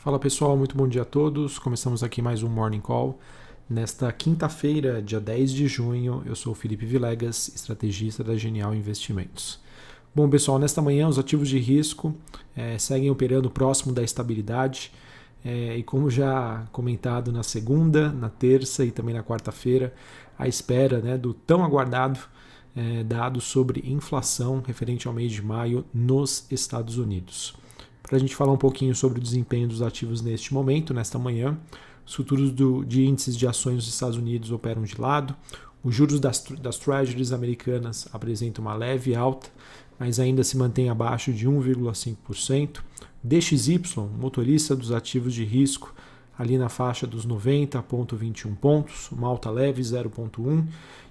Fala pessoal, muito bom dia a todos. Começamos aqui mais um Morning Call. Nesta quinta-feira, dia 10 de junho, eu sou Felipe Vilegas, estrategista da Genial Investimentos. Bom, pessoal, nesta manhã os ativos de risco é, seguem operando próximo da estabilidade. É, e como já comentado na segunda, na terça e também na quarta-feira, à espera né, do tão aguardado é, dado sobre inflação referente ao mês de maio nos Estados Unidos para a gente falar um pouquinho sobre o desempenho dos ativos neste momento, nesta manhã. Os futuros do, de índices de ações dos Estados Unidos operam de lado. Os juros das, das treasuries americanas apresentam uma leve alta, mas ainda se mantém abaixo de 1,5%. DXY, motorista dos ativos de risco, ali na faixa dos 90,21 pontos, uma alta leve 0,1.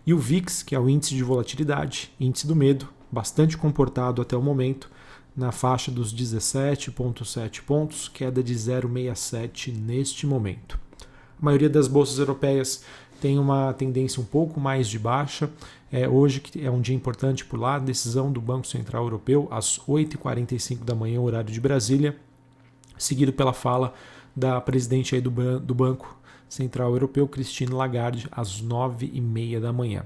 E o VIX, que é o índice de volatilidade, índice do medo, bastante comportado até o momento, na faixa dos 17,7 pontos, queda de 0,67 neste momento. A maioria das bolsas europeias tem uma tendência um pouco mais de baixa. É, hoje é um dia importante por lá, decisão do Banco Central Europeu às 8h45 da manhã, horário de Brasília, seguido pela fala da presidente aí do, ban do Banco Central Europeu, Christine Lagarde, às 9h30 da manhã.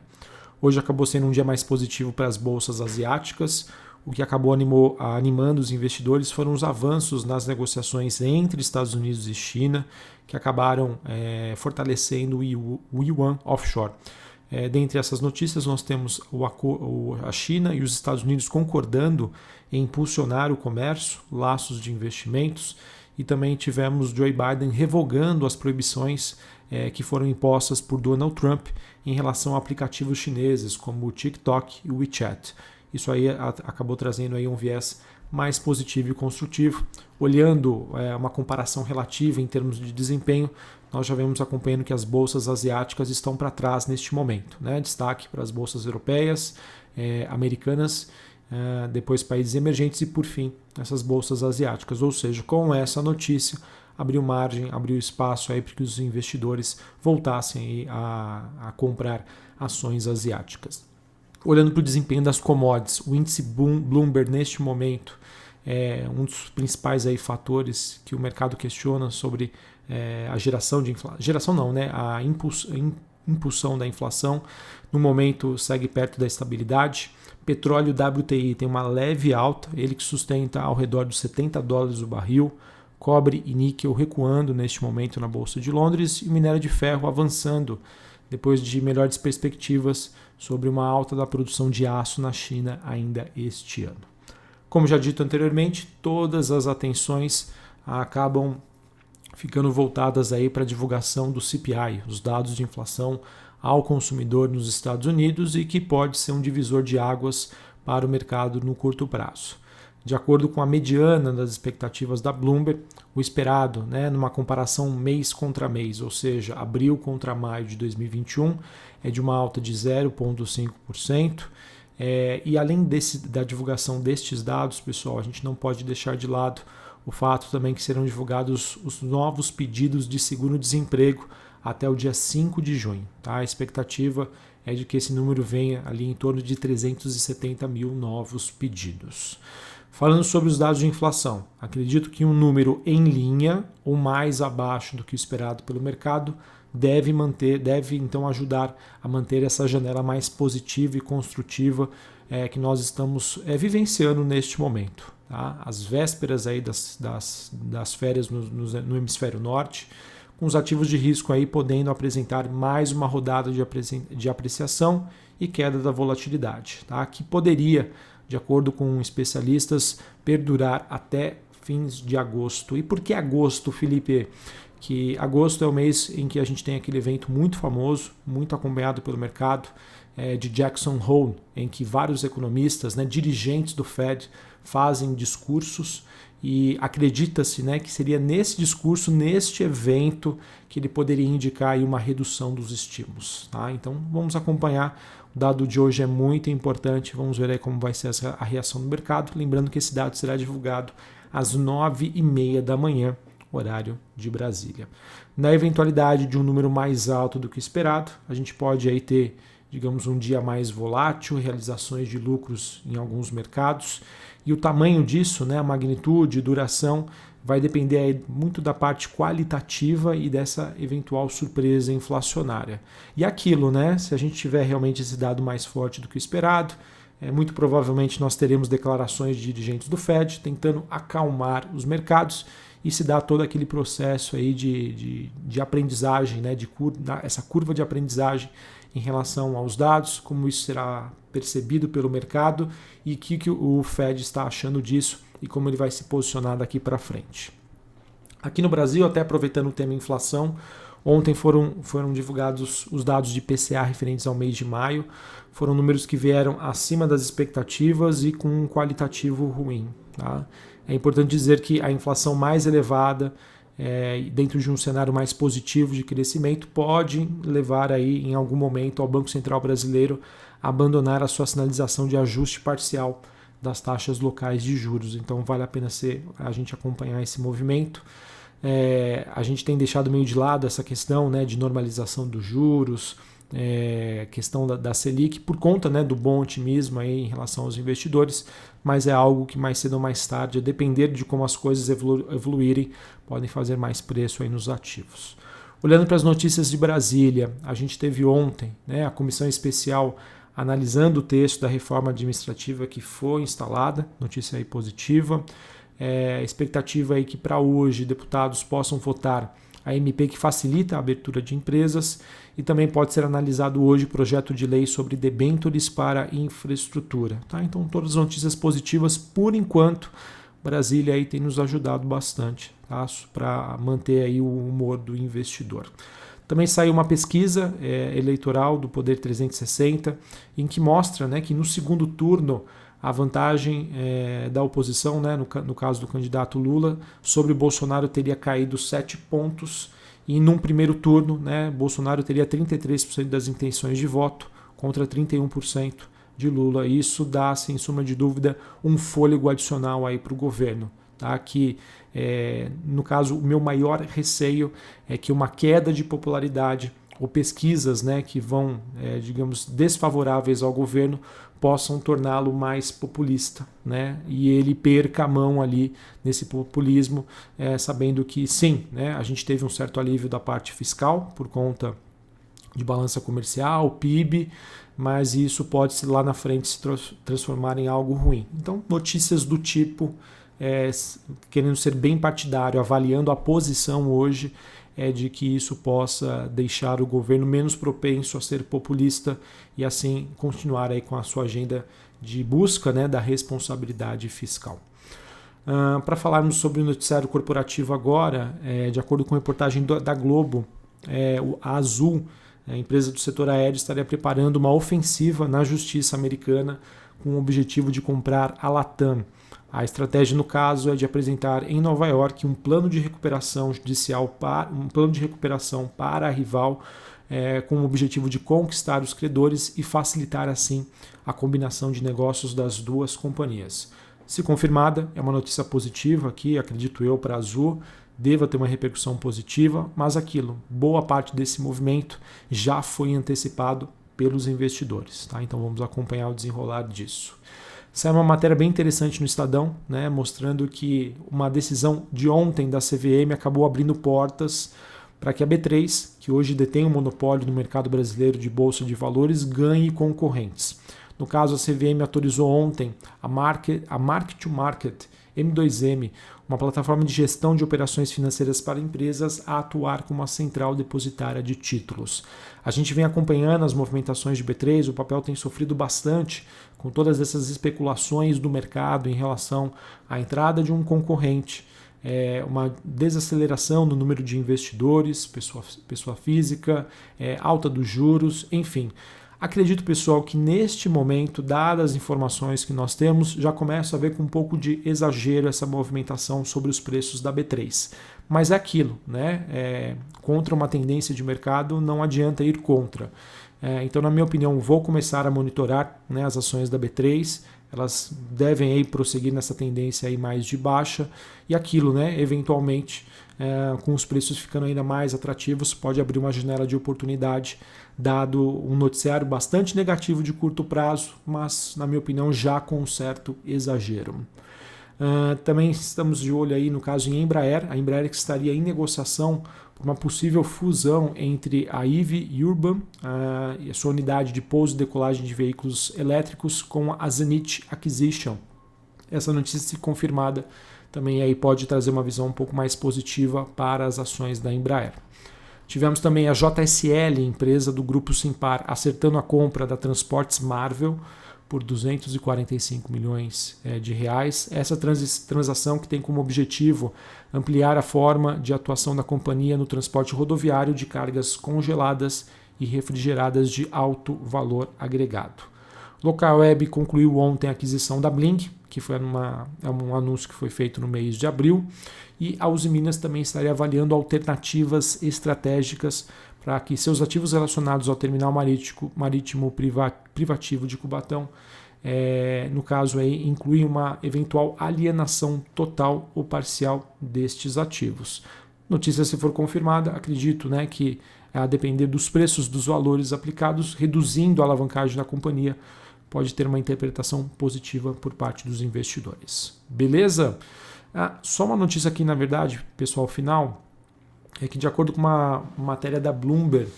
Hoje acabou sendo um dia mais positivo para as bolsas asiáticas. O que acabou animou, animando os investidores foram os avanços nas negociações entre Estados Unidos e China, que acabaram é, fortalecendo o yuan offshore. É, dentre essas notícias, nós temos o, a China e os Estados Unidos concordando em impulsionar o comércio, laços de investimentos, e também tivemos Joe Biden revogando as proibições é, que foram impostas por Donald Trump em relação a aplicativos chineses como o TikTok e o WeChat. Isso aí acabou trazendo aí um viés mais positivo e construtivo. Olhando é, uma comparação relativa em termos de desempenho, nós já vemos acompanhando que as bolsas asiáticas estão para trás neste momento. Né? Destaque para as bolsas europeias, é, americanas, é, depois países emergentes e, por fim, essas bolsas asiáticas. Ou seja, com essa notícia, abriu margem, abriu espaço aí para que os investidores voltassem a, a comprar ações asiáticas. Olhando para o desempenho das commodities, o índice Bloomberg neste momento é um dos principais aí fatores que o mercado questiona sobre é, a geração de inflação. Geração não, né? A impulsão da inflação. No momento segue perto da estabilidade. Petróleo WTI tem uma leve alta, ele que sustenta ao redor dos 70 dólares o barril. Cobre e níquel recuando neste momento na Bolsa de Londres e minério de ferro avançando depois de melhores perspectivas sobre uma alta da produção de aço na China ainda este ano. Como já dito anteriormente, todas as atenções acabam ficando voltadas aí para a divulgação do CPI, os dados de inflação ao consumidor nos Estados Unidos e que pode ser um divisor de águas para o mercado no curto prazo. De acordo com a mediana das expectativas da Bloomberg, o esperado, né, numa comparação mês contra mês, ou seja, abril contra maio de 2021, é de uma alta de 0,5%. É, e além desse, da divulgação destes dados, pessoal, a gente não pode deixar de lado o fato também que serão divulgados os novos pedidos de seguro-desemprego até o dia 5 de junho. Tá? A expectativa é de que esse número venha ali em torno de 370 mil novos pedidos. Falando sobre os dados de inflação, acredito que um número em linha ou mais abaixo do que o esperado pelo mercado deve manter, deve então ajudar a manter essa janela mais positiva e construtiva é, que nós estamos é, vivenciando neste momento. Tá? As vésperas aí das, das, das férias no, no, no hemisfério norte, com os ativos de risco aí podendo apresentar mais uma rodada de, apreciação e queda da volatilidade, tá? que poderia de acordo com especialistas, perdurar até fins de agosto. E por que agosto, Felipe? Que agosto é o mês em que a gente tem aquele evento muito famoso, muito acompanhado pelo mercado, é, de Jackson Hole, em que vários economistas, né, dirigentes do Fed, fazem discursos e acredita-se né, que seria nesse discurso, neste evento, que ele poderia indicar uma redução dos estímulos. Tá? Então vamos acompanhar. Dado de hoje é muito importante. Vamos ver aí como vai ser a reação do mercado. Lembrando que esse dado será divulgado às nove e meia da manhã, horário de Brasília. Na eventualidade de um número mais alto do que esperado, a gente pode aí ter digamos, um dia mais volátil, realizações de lucros em alguns mercados E o tamanho disso, né, a magnitude, duração, vai depender muito da parte qualitativa e dessa eventual surpresa inflacionária. E aquilo, né? Se a gente tiver realmente esse dado mais forte do que o esperado, é, muito provavelmente nós teremos declarações de dirigentes do Fed tentando acalmar os mercados e se dá todo aquele processo aí de, de, de aprendizagem, né, de cur, essa curva de aprendizagem em relação aos dados, como isso será percebido pelo mercado e o que, que o Fed está achando disso e como ele vai se posicionar daqui para frente. Aqui no Brasil, até aproveitando o tema inflação, ontem foram, foram divulgados os dados de PCA referentes ao mês de maio. Foram números que vieram acima das expectativas e com um qualitativo ruim. Tá? É importante dizer que a inflação mais elevada, é, dentro de um cenário mais positivo de crescimento, pode levar aí em algum momento ao Banco Central Brasileiro abandonar a sua sinalização de ajuste parcial das taxas locais de juros. Então vale a pena ser, a gente acompanhar esse movimento. É, a gente tem deixado meio de lado essa questão né, de normalização dos juros, é, questão da, da, Selic, por conta né, do bom otimismo aí em relação aos investidores, mas é algo que mais cedo ou mais tarde, a depender de como as coisas evolu evoluírem, podem fazer mais preço aí nos ativos. Olhando para as notícias de Brasília, a gente teve ontem né, a comissão especial analisando o texto da reforma administrativa que foi instalada, notícia aí positiva. É, expectativa aí que para hoje deputados possam votar a MP que facilita a abertura de empresas e também pode ser analisado hoje o projeto de lei sobre debêntures para infraestrutura. Tá? Então todas as notícias positivas por enquanto. Brasília aí tem nos ajudado bastante tá? para manter aí o humor do investidor. Também saiu uma pesquisa é, eleitoral do Poder 360 em que mostra né, que no segundo turno a vantagem é, da oposição, né, no, no, caso do candidato Lula, sobre Bolsonaro teria caído 7 pontos e num primeiro turno né, Bolsonaro teria 33% das intenções de voto contra 31% de Lula. Isso dá, sem suma de dúvida, um fôlego adicional aí para o governo. Tá? Que, é, no caso, o meu maior receio é que uma queda de popularidade ou pesquisas né, que vão, é, digamos, desfavoráveis ao governo possam torná-lo mais populista, né? E ele perca a mão ali nesse populismo, é, sabendo que sim, né? A gente teve um certo alívio da parte fiscal por conta de balança comercial, PIB, mas isso pode lá na frente se transformar em algo ruim. Então, notícias do tipo é, querendo ser bem partidário, avaliando a posição hoje é de que isso possa deixar o governo menos propenso a ser populista e assim continuar aí com a sua agenda de busca né, da responsabilidade fiscal. Uh, Para falarmos sobre o noticiário corporativo agora, é, de acordo com a reportagem do, da Globo, é, a Azul, a empresa do setor aéreo, estaria preparando uma ofensiva na justiça americana com o objetivo de comprar a Latam. A estratégia, no caso, é de apresentar em Nova York um plano de recuperação judicial para um plano de recuperação para a rival, é, com o objetivo de conquistar os credores e facilitar assim a combinação de negócios das duas companhias. Se confirmada, é uma notícia positiva aqui, acredito eu, para a Azul, deva ter uma repercussão positiva, mas aquilo, boa parte desse movimento já foi antecipado pelos investidores. Tá? Então vamos acompanhar o desenrolar disso. Saiu uma matéria bem interessante no Estadão, né, mostrando que uma decisão de ontem da CVM acabou abrindo portas para que a B3, que hoje detém o um monopólio no mercado brasileiro de bolsa de valores, ganhe concorrentes. No caso, a CVM autorizou ontem a Market, a market to Market M2M, uma plataforma de gestão de operações financeiras para empresas, a atuar como uma central depositária de títulos. A gente vem acompanhando as movimentações de B3, o papel tem sofrido bastante com todas essas especulações do mercado em relação à entrada de um concorrente, é, uma desaceleração no número de investidores, pessoa, pessoa física, é, alta dos juros, enfim. Acredito, pessoal, que neste momento, dadas as informações que nós temos, já começa a ver com um pouco de exagero essa movimentação sobre os preços da B3. Mas é aquilo, né? É, contra uma tendência de mercado, não adianta ir contra. É, então, na minha opinião, vou começar a monitorar né, as ações da B3. Elas devem aí prosseguir nessa tendência aí mais de baixa e aquilo, né, eventualmente é, com os preços ficando ainda mais atrativos, pode abrir uma janela de oportunidade, dado um noticiário bastante negativo de curto prazo, mas, na minha opinião, já com um certo exagero. Uh, também estamos de olho aí no caso em Embraer, a Embraer que estaria em negociação uma possível fusão entre a IVE Urban, uh, e a sua unidade de pouso e decolagem de veículos elétricos, com a Zenith Acquisition. Essa notícia, se confirmada, também aí pode trazer uma visão um pouco mais positiva para as ações da Embraer. Tivemos também a JSL, empresa do grupo Simpar, acertando a compra da Transportes Marvel por 245 milhões é, de reais. Essa transação que tem como objetivo ampliar a forma de atuação da companhia no transporte rodoviário de cargas congeladas e refrigeradas de alto valor agregado. Local Web concluiu ontem a aquisição da Blink, que foi uma, é um anúncio que foi feito no mês de abril, e a Uzi Minas também estaria avaliando alternativas estratégicas para que seus ativos relacionados ao terminal marítimo, marítimo privativo de Cubatão, é, no caso aí, inclui uma eventual alienação total ou parcial destes ativos. Notícia se for confirmada, acredito né, que a depender dos preços dos valores aplicados, reduzindo a alavancagem da companhia, pode ter uma interpretação positiva por parte dos investidores. Beleza? Ah, só uma notícia aqui, na verdade, pessoal, final, é que de acordo com uma matéria da Bloomberg,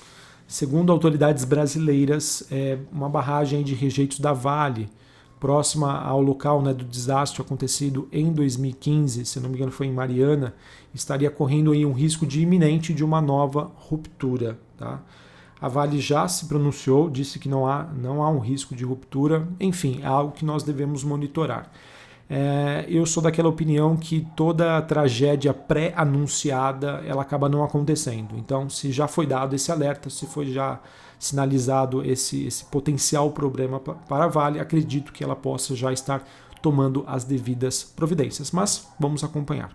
segundo autoridades brasileiras, é uma barragem de rejeitos da Vale, próxima ao local né, do desastre acontecido em 2015, se não me engano foi em Mariana, estaria correndo aí um risco de iminente de uma nova ruptura. Tá? A Vale já se pronunciou, disse que não há, não há um risco de ruptura. Enfim, é algo que nós devemos monitorar. É, eu sou daquela opinião que toda tragédia pré-anunciada ela acaba não acontecendo. Então, se já foi dado esse alerta, se foi já sinalizado esse, esse potencial problema para a Vale, acredito que ela possa já estar tomando as devidas providências. Mas vamos acompanhar.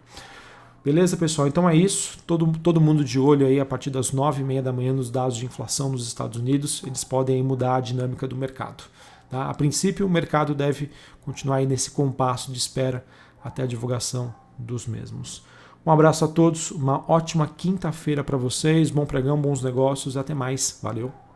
Beleza, pessoal? Então é isso. Todo, todo mundo de olho aí a partir das 9h30 da manhã nos dados de inflação nos Estados Unidos. Eles podem mudar a dinâmica do mercado. Tá? A princípio, o mercado deve continuar aí nesse compasso de espera até a divulgação dos mesmos. Um abraço a todos, uma ótima quinta-feira para vocês, bom pregão, bons negócios, até mais. Valeu!